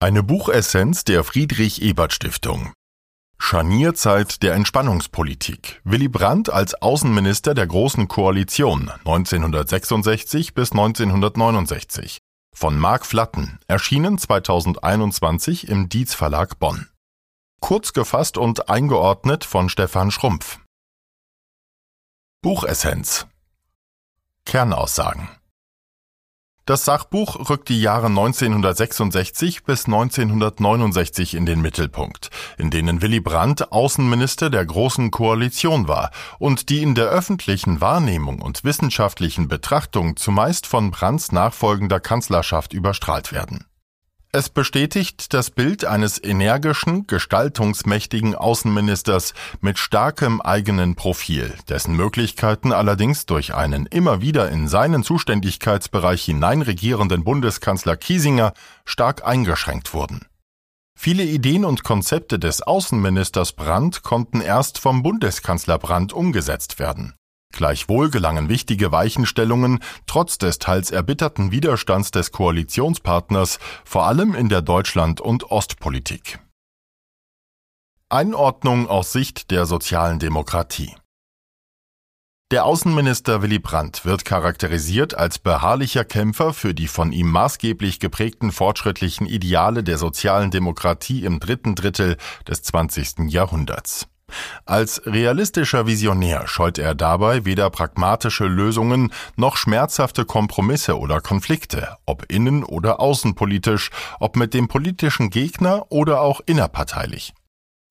Eine Buchessenz der Friedrich Ebert Stiftung. Scharnierzeit der Entspannungspolitik. Willy Brandt als Außenminister der Großen Koalition 1966 bis 1969. Von Marc Flatten, erschienen 2021 im Dietz Verlag Bonn. Kurz gefasst und eingeordnet von Stefan Schrumpf. Buchessenz. Kernaussagen. Das Sachbuch rückt die Jahre 1966 bis 1969 in den Mittelpunkt, in denen Willy Brandt Außenminister der Großen Koalition war und die in der öffentlichen Wahrnehmung und wissenschaftlichen Betrachtung zumeist von Brandts nachfolgender Kanzlerschaft überstrahlt werden. Es bestätigt das Bild eines energischen, gestaltungsmächtigen Außenministers mit starkem eigenen Profil, dessen Möglichkeiten allerdings durch einen immer wieder in seinen Zuständigkeitsbereich hineinregierenden Bundeskanzler Kiesinger stark eingeschränkt wurden. Viele Ideen und Konzepte des Außenministers Brandt konnten erst vom Bundeskanzler Brandt umgesetzt werden. Gleichwohl gelangen wichtige Weichenstellungen trotz des teils erbitterten Widerstands des Koalitionspartners, vor allem in der Deutschland- und Ostpolitik. Einordnung aus Sicht der sozialen Demokratie der Außenminister Willy Brandt wird charakterisiert als beharrlicher Kämpfer für die von ihm maßgeblich geprägten fortschrittlichen Ideale der sozialen Demokratie im dritten Drittel des 20. Jahrhunderts. Als realistischer Visionär scheut er dabei weder pragmatische Lösungen noch schmerzhafte Kompromisse oder Konflikte, ob innen- oder außenpolitisch, ob mit dem politischen Gegner oder auch innerparteilich.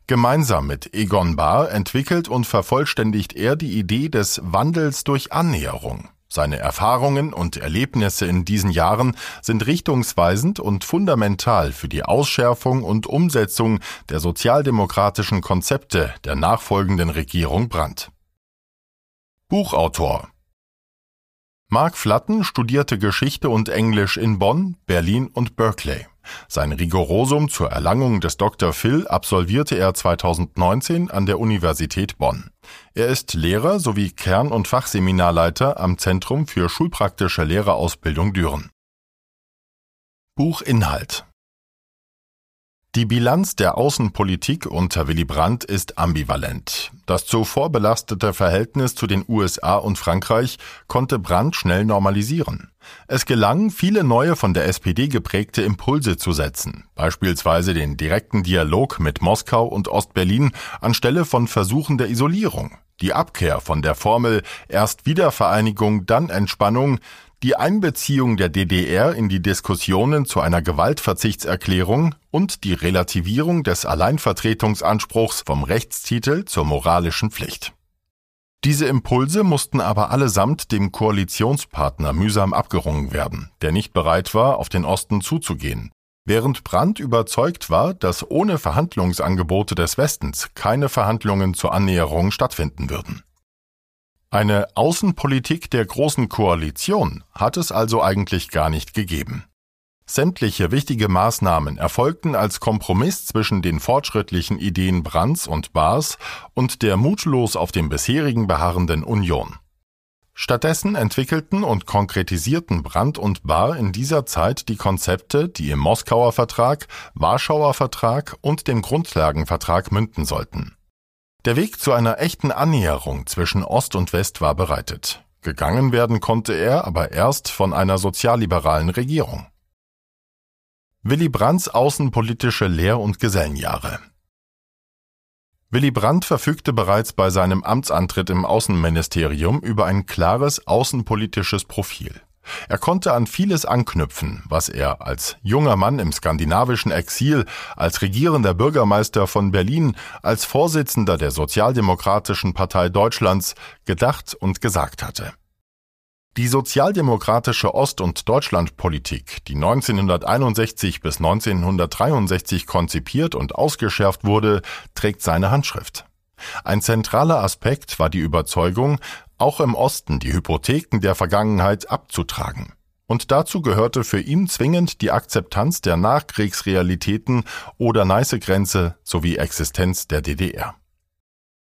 Gemeinsam mit Egon Bahr entwickelt und vervollständigt er die Idee des Wandels durch Annäherung. Seine Erfahrungen und Erlebnisse in diesen Jahren sind richtungsweisend und fundamental für die Ausschärfung und Umsetzung der sozialdemokratischen Konzepte der nachfolgenden Regierung Brandt. Buchautor Mark Flatten studierte Geschichte und Englisch in Bonn, Berlin und Berkeley. Sein Rigorosum zur Erlangung des Dr. Phil absolvierte er 2019 an der Universität Bonn. Er ist Lehrer sowie Kern- und Fachseminarleiter am Zentrum für schulpraktische Lehrerausbildung Düren. Buchinhalt die Bilanz der Außenpolitik unter Willy Brandt ist ambivalent. Das zuvor belastete Verhältnis zu den USA und Frankreich konnte Brandt schnell normalisieren. Es gelang, viele neue von der SPD geprägte Impulse zu setzen, beispielsweise den direkten Dialog mit Moskau und Ostberlin anstelle von Versuchen der Isolierung, die Abkehr von der Formel erst Wiedervereinigung, dann Entspannung, die Einbeziehung der DDR in die Diskussionen zu einer Gewaltverzichtserklärung und die Relativierung des Alleinvertretungsanspruchs vom Rechtstitel zur moralischen Pflicht. Diese Impulse mussten aber allesamt dem Koalitionspartner mühsam abgerungen werden, der nicht bereit war, auf den Osten zuzugehen, während Brandt überzeugt war, dass ohne Verhandlungsangebote des Westens keine Verhandlungen zur Annäherung stattfinden würden. Eine Außenpolitik der Großen Koalition hat es also eigentlich gar nicht gegeben. Sämtliche wichtige Maßnahmen erfolgten als Kompromiss zwischen den fortschrittlichen Ideen Brandts und Baars und der mutlos auf dem bisherigen beharrenden Union. Stattdessen entwickelten und konkretisierten Brandt und Bahr in dieser Zeit die Konzepte, die im Moskauer Vertrag, Warschauer Vertrag und dem Grundlagenvertrag münden sollten. Der Weg zu einer echten Annäherung zwischen Ost und West war bereitet. Gegangen werden konnte er aber erst von einer sozialliberalen Regierung. Willy Brandts außenpolitische Lehr- und Gesellenjahre Willy Brandt verfügte bereits bei seinem Amtsantritt im Außenministerium über ein klares außenpolitisches Profil. Er konnte an vieles anknüpfen, was er als junger Mann im skandinavischen Exil, als regierender Bürgermeister von Berlin, als Vorsitzender der Sozialdemokratischen Partei Deutschlands gedacht und gesagt hatte. Die sozialdemokratische Ost- und Deutschlandpolitik, die 1961 bis 1963 konzipiert und ausgeschärft wurde, trägt seine Handschrift. Ein zentraler Aspekt war die Überzeugung, auch im Osten die Hypotheken der Vergangenheit abzutragen. Und dazu gehörte für ihn zwingend die Akzeptanz der Nachkriegsrealitäten oder Neiße-Grenze sowie Existenz der DDR.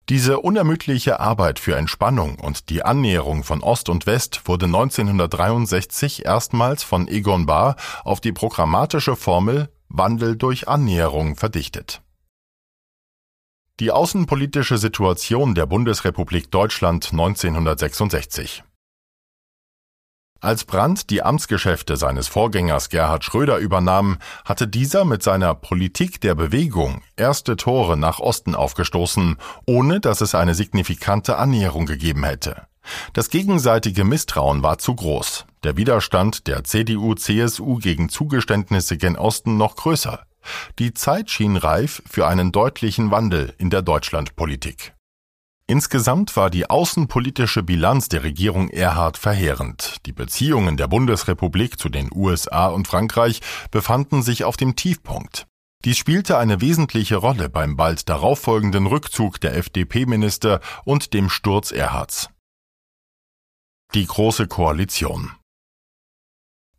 Diese unermüdliche Arbeit für Entspannung und die Annäherung von Ost und West wurde 1963 erstmals von Egon Bahr auf die programmatische Formel Wandel durch Annäherung verdichtet. Die außenpolitische Situation der Bundesrepublik Deutschland 1966 als Brandt die Amtsgeschäfte seines Vorgängers Gerhard Schröder übernahm, hatte dieser mit seiner Politik der Bewegung erste Tore nach Osten aufgestoßen, ohne dass es eine signifikante Annäherung gegeben hätte. Das gegenseitige Misstrauen war zu groß, der Widerstand der CDU-CSU gegen Zugeständnisse gen Osten noch größer. Die Zeit schien reif für einen deutlichen Wandel in der Deutschlandpolitik. Insgesamt war die außenpolitische Bilanz der Regierung Erhard verheerend. Die Beziehungen der Bundesrepublik zu den USA und Frankreich befanden sich auf dem Tiefpunkt. Dies spielte eine wesentliche Rolle beim bald darauffolgenden Rückzug der FDP-Minister und dem Sturz Erhards. Die Große Koalition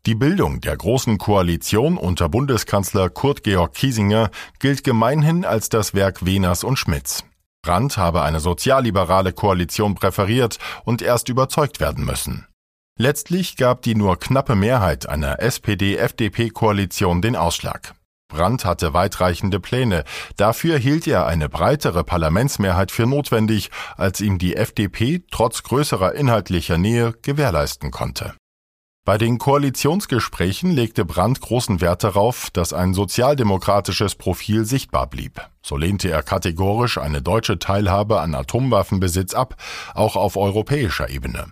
die Bildung der Großen Koalition unter Bundeskanzler Kurt Georg Kiesinger gilt gemeinhin als das Werk Wehners und Schmitz. Brandt habe eine sozialliberale Koalition präferiert und erst überzeugt werden müssen. Letztlich gab die nur knappe Mehrheit einer SPD-FDP-Koalition den Ausschlag. Brandt hatte weitreichende Pläne. Dafür hielt er eine breitere Parlamentsmehrheit für notwendig, als ihm die FDP trotz größerer inhaltlicher Nähe gewährleisten konnte. Bei den Koalitionsgesprächen legte Brandt großen Wert darauf, dass ein sozialdemokratisches Profil sichtbar blieb. So lehnte er kategorisch eine deutsche Teilhabe an Atomwaffenbesitz ab, auch auf europäischer Ebene.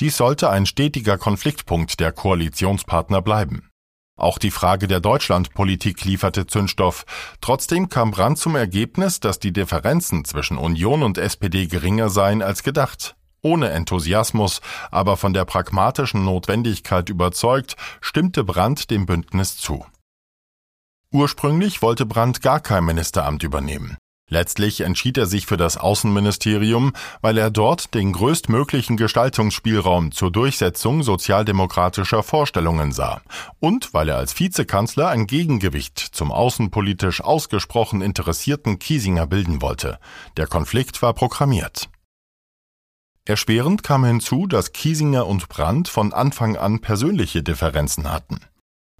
Dies sollte ein stetiger Konfliktpunkt der Koalitionspartner bleiben. Auch die Frage der Deutschlandpolitik lieferte Zündstoff. Trotzdem kam Brandt zum Ergebnis, dass die Differenzen zwischen Union und SPD geringer seien als gedacht. Ohne Enthusiasmus, aber von der pragmatischen Notwendigkeit überzeugt, stimmte Brandt dem Bündnis zu. Ursprünglich wollte Brandt gar kein Ministeramt übernehmen. Letztlich entschied er sich für das Außenministerium, weil er dort den größtmöglichen Gestaltungsspielraum zur Durchsetzung sozialdemokratischer Vorstellungen sah und weil er als Vizekanzler ein Gegengewicht zum außenpolitisch ausgesprochen interessierten Kiesinger bilden wollte. Der Konflikt war programmiert. Erschwerend kam hinzu, dass Kiesinger und Brandt von Anfang an persönliche Differenzen hatten.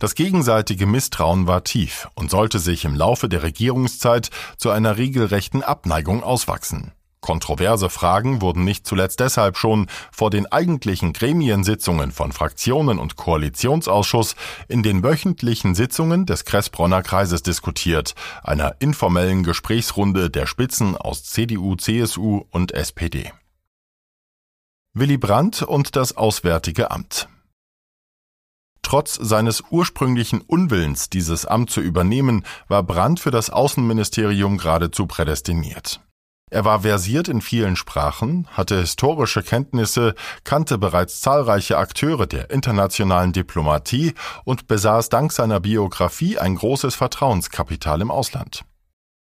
Das gegenseitige Misstrauen war tief und sollte sich im Laufe der Regierungszeit zu einer regelrechten Abneigung auswachsen. Kontroverse Fragen wurden nicht zuletzt deshalb schon vor den eigentlichen Gremiensitzungen von Fraktionen und Koalitionsausschuss in den wöchentlichen Sitzungen des Kressbronner Kreises diskutiert, einer informellen Gesprächsrunde der Spitzen aus CDU, CSU und SPD. Willy Brandt und das Auswärtige Amt. Trotz seines ursprünglichen Unwillens, dieses Amt zu übernehmen, war Brandt für das Außenministerium geradezu prädestiniert. Er war versiert in vielen Sprachen, hatte historische Kenntnisse, kannte bereits zahlreiche Akteure der internationalen Diplomatie und besaß dank seiner Biografie ein großes Vertrauenskapital im Ausland.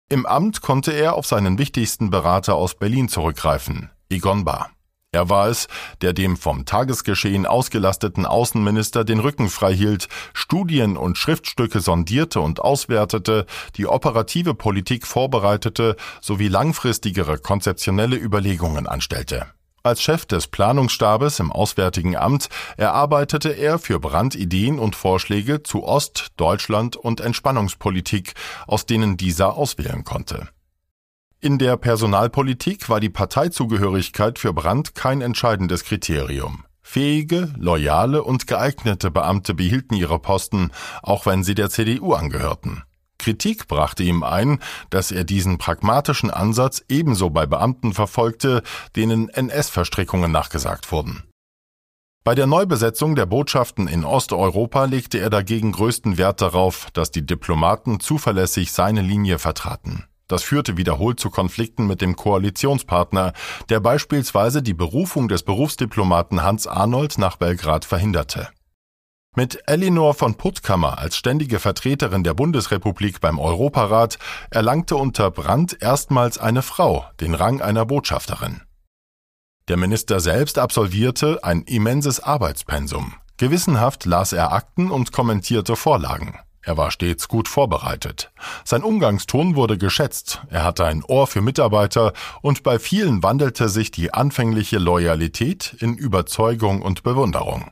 Im Amt konnte er auf seinen wichtigsten Berater aus Berlin zurückgreifen, Egon Bahr. Er war es, der dem vom Tagesgeschehen ausgelasteten Außenminister den Rücken frei hielt, Studien und Schriftstücke sondierte und auswertete, die operative Politik vorbereitete sowie langfristigere konzeptionelle Überlegungen anstellte. Als Chef des Planungsstabes im Auswärtigen Amt erarbeitete er für Brandt Ideen und Vorschläge zu Ost-, Deutschland- und Entspannungspolitik, aus denen dieser auswählen konnte. In der Personalpolitik war die Parteizugehörigkeit für Brandt kein entscheidendes Kriterium. Fähige, loyale und geeignete Beamte behielten ihre Posten, auch wenn sie der CDU angehörten. Kritik brachte ihm ein, dass er diesen pragmatischen Ansatz ebenso bei Beamten verfolgte, denen NS-Verstrickungen nachgesagt wurden. Bei der Neubesetzung der Botschaften in Osteuropa legte er dagegen größten Wert darauf, dass die Diplomaten zuverlässig seine Linie vertraten. Das führte wiederholt zu Konflikten mit dem Koalitionspartner, der beispielsweise die Berufung des Berufsdiplomaten Hans Arnold nach Belgrad verhinderte. Mit Elinor von Puttkammer als ständige Vertreterin der Bundesrepublik beim Europarat erlangte unter Brandt erstmals eine Frau den Rang einer Botschafterin. Der Minister selbst absolvierte ein immenses Arbeitspensum. Gewissenhaft las er Akten und kommentierte Vorlagen. Er war stets gut vorbereitet. Sein Umgangston wurde geschätzt, er hatte ein Ohr für Mitarbeiter und bei vielen wandelte sich die anfängliche Loyalität in Überzeugung und Bewunderung.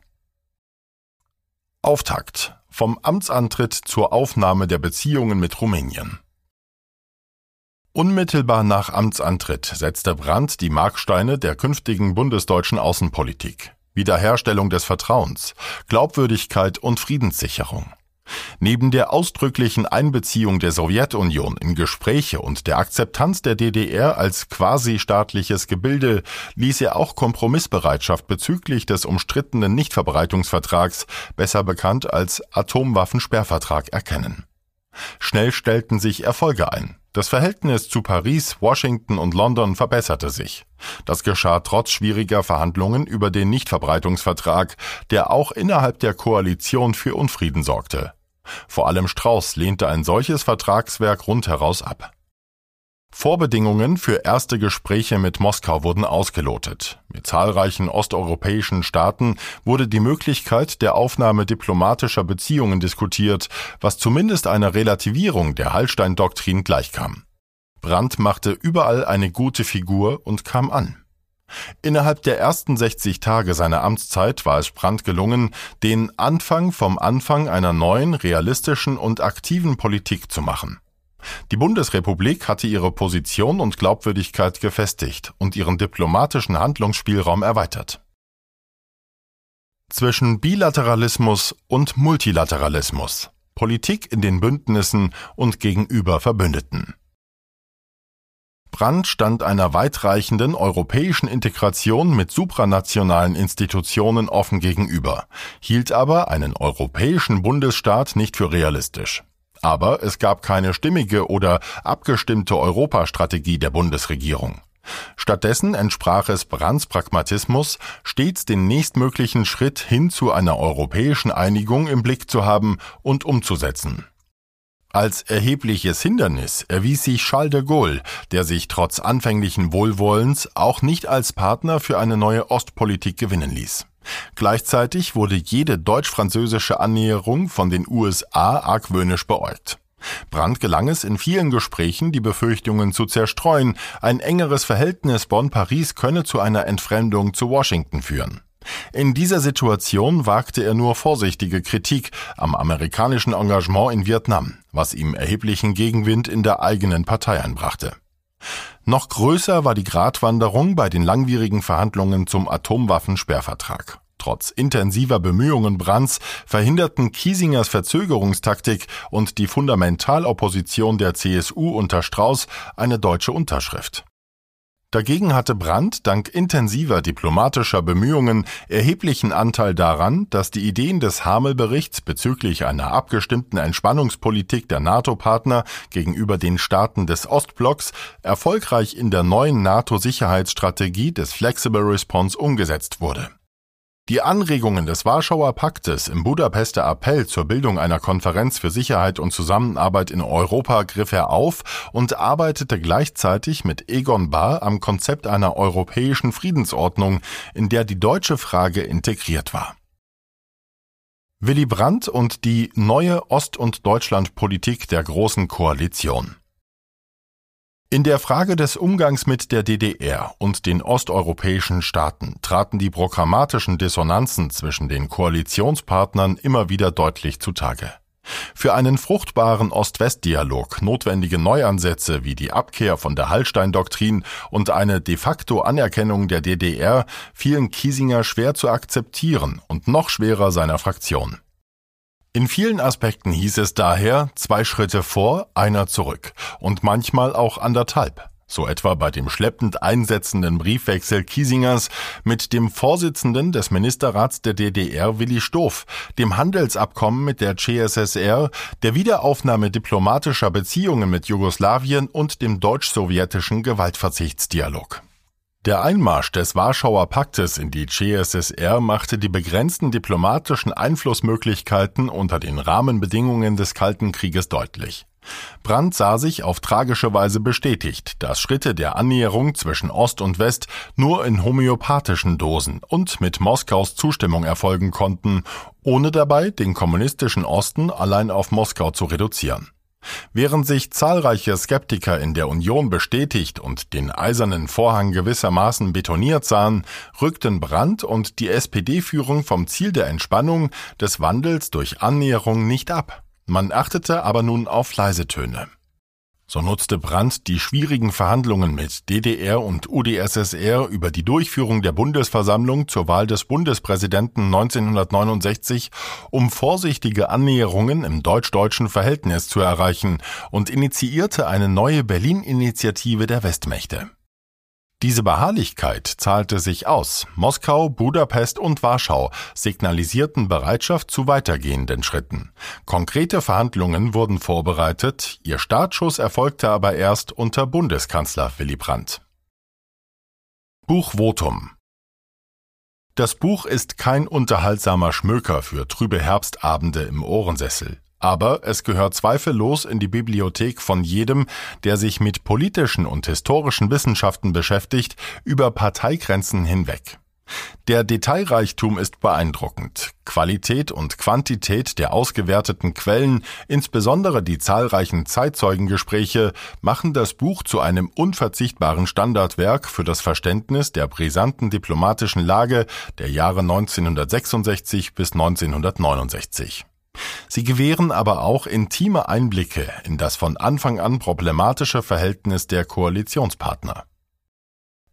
Auftakt vom Amtsantritt zur Aufnahme der Beziehungen mit Rumänien. Unmittelbar nach Amtsantritt setzte Brandt die Marksteine der künftigen bundesdeutschen Außenpolitik. Wiederherstellung des Vertrauens, Glaubwürdigkeit und Friedenssicherung. Neben der ausdrücklichen Einbeziehung der Sowjetunion in Gespräche und der Akzeptanz der DDR als quasi-staatliches Gebilde ließ er auch Kompromissbereitschaft bezüglich des umstrittenen Nichtverbreitungsvertrags, besser bekannt als Atomwaffensperrvertrag, erkennen. Schnell stellten sich Erfolge ein. Das Verhältnis zu Paris, Washington und London verbesserte sich. Das geschah trotz schwieriger Verhandlungen über den Nichtverbreitungsvertrag, der auch innerhalb der Koalition für Unfrieden sorgte. Vor allem Strauß lehnte ein solches Vertragswerk rundheraus ab. Vorbedingungen für erste Gespräche mit Moskau wurden ausgelotet. Mit zahlreichen osteuropäischen Staaten wurde die Möglichkeit der Aufnahme diplomatischer Beziehungen diskutiert, was zumindest einer Relativierung der Hallstein-Doktrin gleichkam. Brandt machte überall eine gute Figur und kam an. Innerhalb der ersten 60 Tage seiner Amtszeit war es Brandt gelungen, den Anfang vom Anfang einer neuen, realistischen und aktiven Politik zu machen. Die Bundesrepublik hatte ihre Position und Glaubwürdigkeit gefestigt und ihren diplomatischen Handlungsspielraum erweitert. Zwischen Bilateralismus und Multilateralismus Politik in den Bündnissen und gegenüber Verbündeten. Brandt stand einer weitreichenden europäischen Integration mit supranationalen Institutionen offen gegenüber, hielt aber einen europäischen Bundesstaat nicht für realistisch. Aber es gab keine stimmige oder abgestimmte Europastrategie der Bundesregierung. Stattdessen entsprach es Brandts Pragmatismus, stets den nächstmöglichen Schritt hin zu einer europäischen Einigung im Blick zu haben und umzusetzen. Als erhebliches Hindernis erwies sich Charles de Gaulle, der sich trotz anfänglichen Wohlwollens auch nicht als Partner für eine neue Ostpolitik gewinnen ließ. Gleichzeitig wurde jede deutsch-französische Annäherung von den USA argwöhnisch beäugt. Brandt gelang es in vielen Gesprächen, die Befürchtungen zu zerstreuen, ein engeres Verhältnis Bonn-Paris könne zu einer Entfremdung zu Washington führen. In dieser Situation wagte er nur vorsichtige Kritik am amerikanischen Engagement in Vietnam, was ihm erheblichen Gegenwind in der eigenen Partei einbrachte. Noch größer war die Gratwanderung bei den langwierigen Verhandlungen zum Atomwaffensperrvertrag. Trotz intensiver Bemühungen Brandts verhinderten Kiesingers Verzögerungstaktik und die Fundamentalopposition der CSU unter Strauß eine deutsche Unterschrift. Dagegen hatte Brandt dank intensiver diplomatischer Bemühungen erheblichen Anteil daran, dass die Ideen des Hamel-Berichts bezüglich einer abgestimmten Entspannungspolitik der NATO-Partner gegenüber den Staaten des Ostblocks erfolgreich in der neuen NATO-Sicherheitsstrategie des Flexible Response umgesetzt wurde. Die Anregungen des Warschauer Paktes im Budapester Appell zur Bildung einer Konferenz für Sicherheit und Zusammenarbeit in Europa griff er auf und arbeitete gleichzeitig mit Egon Bahr am Konzept einer europäischen Friedensordnung, in der die deutsche Frage integriert war. Willy Brandt und die neue Ost- und Deutschlandpolitik der Großen Koalition. In der Frage des Umgangs mit der DDR und den osteuropäischen Staaten traten die programmatischen Dissonanzen zwischen den Koalitionspartnern immer wieder deutlich zutage. Für einen fruchtbaren Ost-West-Dialog notwendige Neuansätze wie die Abkehr von der Hallstein-Doktrin und eine de facto Anerkennung der DDR fielen Kiesinger schwer zu akzeptieren und noch schwerer seiner Fraktion. In vielen Aspekten hieß es daher zwei Schritte vor, einer zurück und manchmal auch anderthalb. So etwa bei dem schleppend einsetzenden Briefwechsel Kiesingers mit dem Vorsitzenden des Ministerrats der DDR Willi Stoff, dem Handelsabkommen mit der CSSR, der Wiederaufnahme diplomatischer Beziehungen mit Jugoslawien und dem deutsch-sowjetischen Gewaltverzichtsdialog. Der Einmarsch des Warschauer Paktes in die CSSR machte die begrenzten diplomatischen Einflussmöglichkeiten unter den Rahmenbedingungen des Kalten Krieges deutlich. Brandt sah sich auf tragische Weise bestätigt, dass Schritte der Annäherung zwischen Ost und West nur in homöopathischen Dosen und mit Moskaus Zustimmung erfolgen konnten, ohne dabei den kommunistischen Osten allein auf Moskau zu reduzieren. Während sich zahlreiche Skeptiker in der Union bestätigt und den eisernen Vorhang gewissermaßen betoniert sahen, rückten Brandt und die SPD-Führung vom Ziel der Entspannung des Wandels durch Annäherung nicht ab. Man achtete aber nun auf leise Töne. So nutzte Brandt die schwierigen Verhandlungen mit DDR und UdSSR über die Durchführung der Bundesversammlung zur Wahl des Bundespräsidenten 1969, um vorsichtige Annäherungen im deutsch-deutschen Verhältnis zu erreichen und initiierte eine neue Berlin-Initiative der Westmächte. Diese Beharrlichkeit zahlte sich aus. Moskau, Budapest und Warschau signalisierten Bereitschaft zu weitergehenden Schritten. Konkrete Verhandlungen wurden vorbereitet, ihr Startschuss erfolgte aber erst unter Bundeskanzler Willy Brandt. Buchvotum Das Buch ist kein unterhaltsamer Schmöker für trübe Herbstabende im Ohrensessel. Aber es gehört zweifellos in die Bibliothek von jedem, der sich mit politischen und historischen Wissenschaften beschäftigt, über Parteigrenzen hinweg. Der Detailreichtum ist beeindruckend. Qualität und Quantität der ausgewerteten Quellen, insbesondere die zahlreichen Zeitzeugengespräche, machen das Buch zu einem unverzichtbaren Standardwerk für das Verständnis der brisanten diplomatischen Lage der Jahre 1966 bis 1969. Sie gewähren aber auch intime Einblicke in das von Anfang an problematische Verhältnis der Koalitionspartner.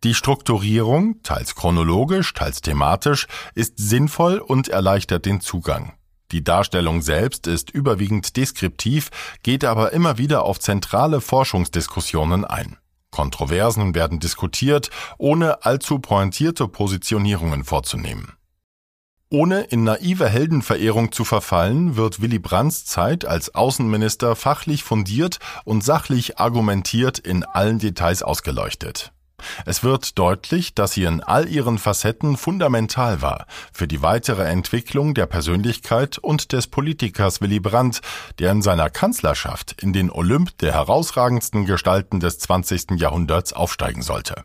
Die Strukturierung, teils chronologisch, teils thematisch, ist sinnvoll und erleichtert den Zugang. Die Darstellung selbst ist überwiegend deskriptiv, geht aber immer wieder auf zentrale Forschungsdiskussionen ein. Kontroversen werden diskutiert, ohne allzu pointierte Positionierungen vorzunehmen. Ohne in naive Heldenverehrung zu verfallen, wird Willy Brandts Zeit als Außenminister fachlich fundiert und sachlich argumentiert in allen Details ausgeleuchtet. Es wird deutlich, dass sie in all ihren Facetten fundamental war für die weitere Entwicklung der Persönlichkeit und des Politikers Willy Brandt, der in seiner Kanzlerschaft in den Olymp der herausragendsten Gestalten des 20. Jahrhunderts aufsteigen sollte.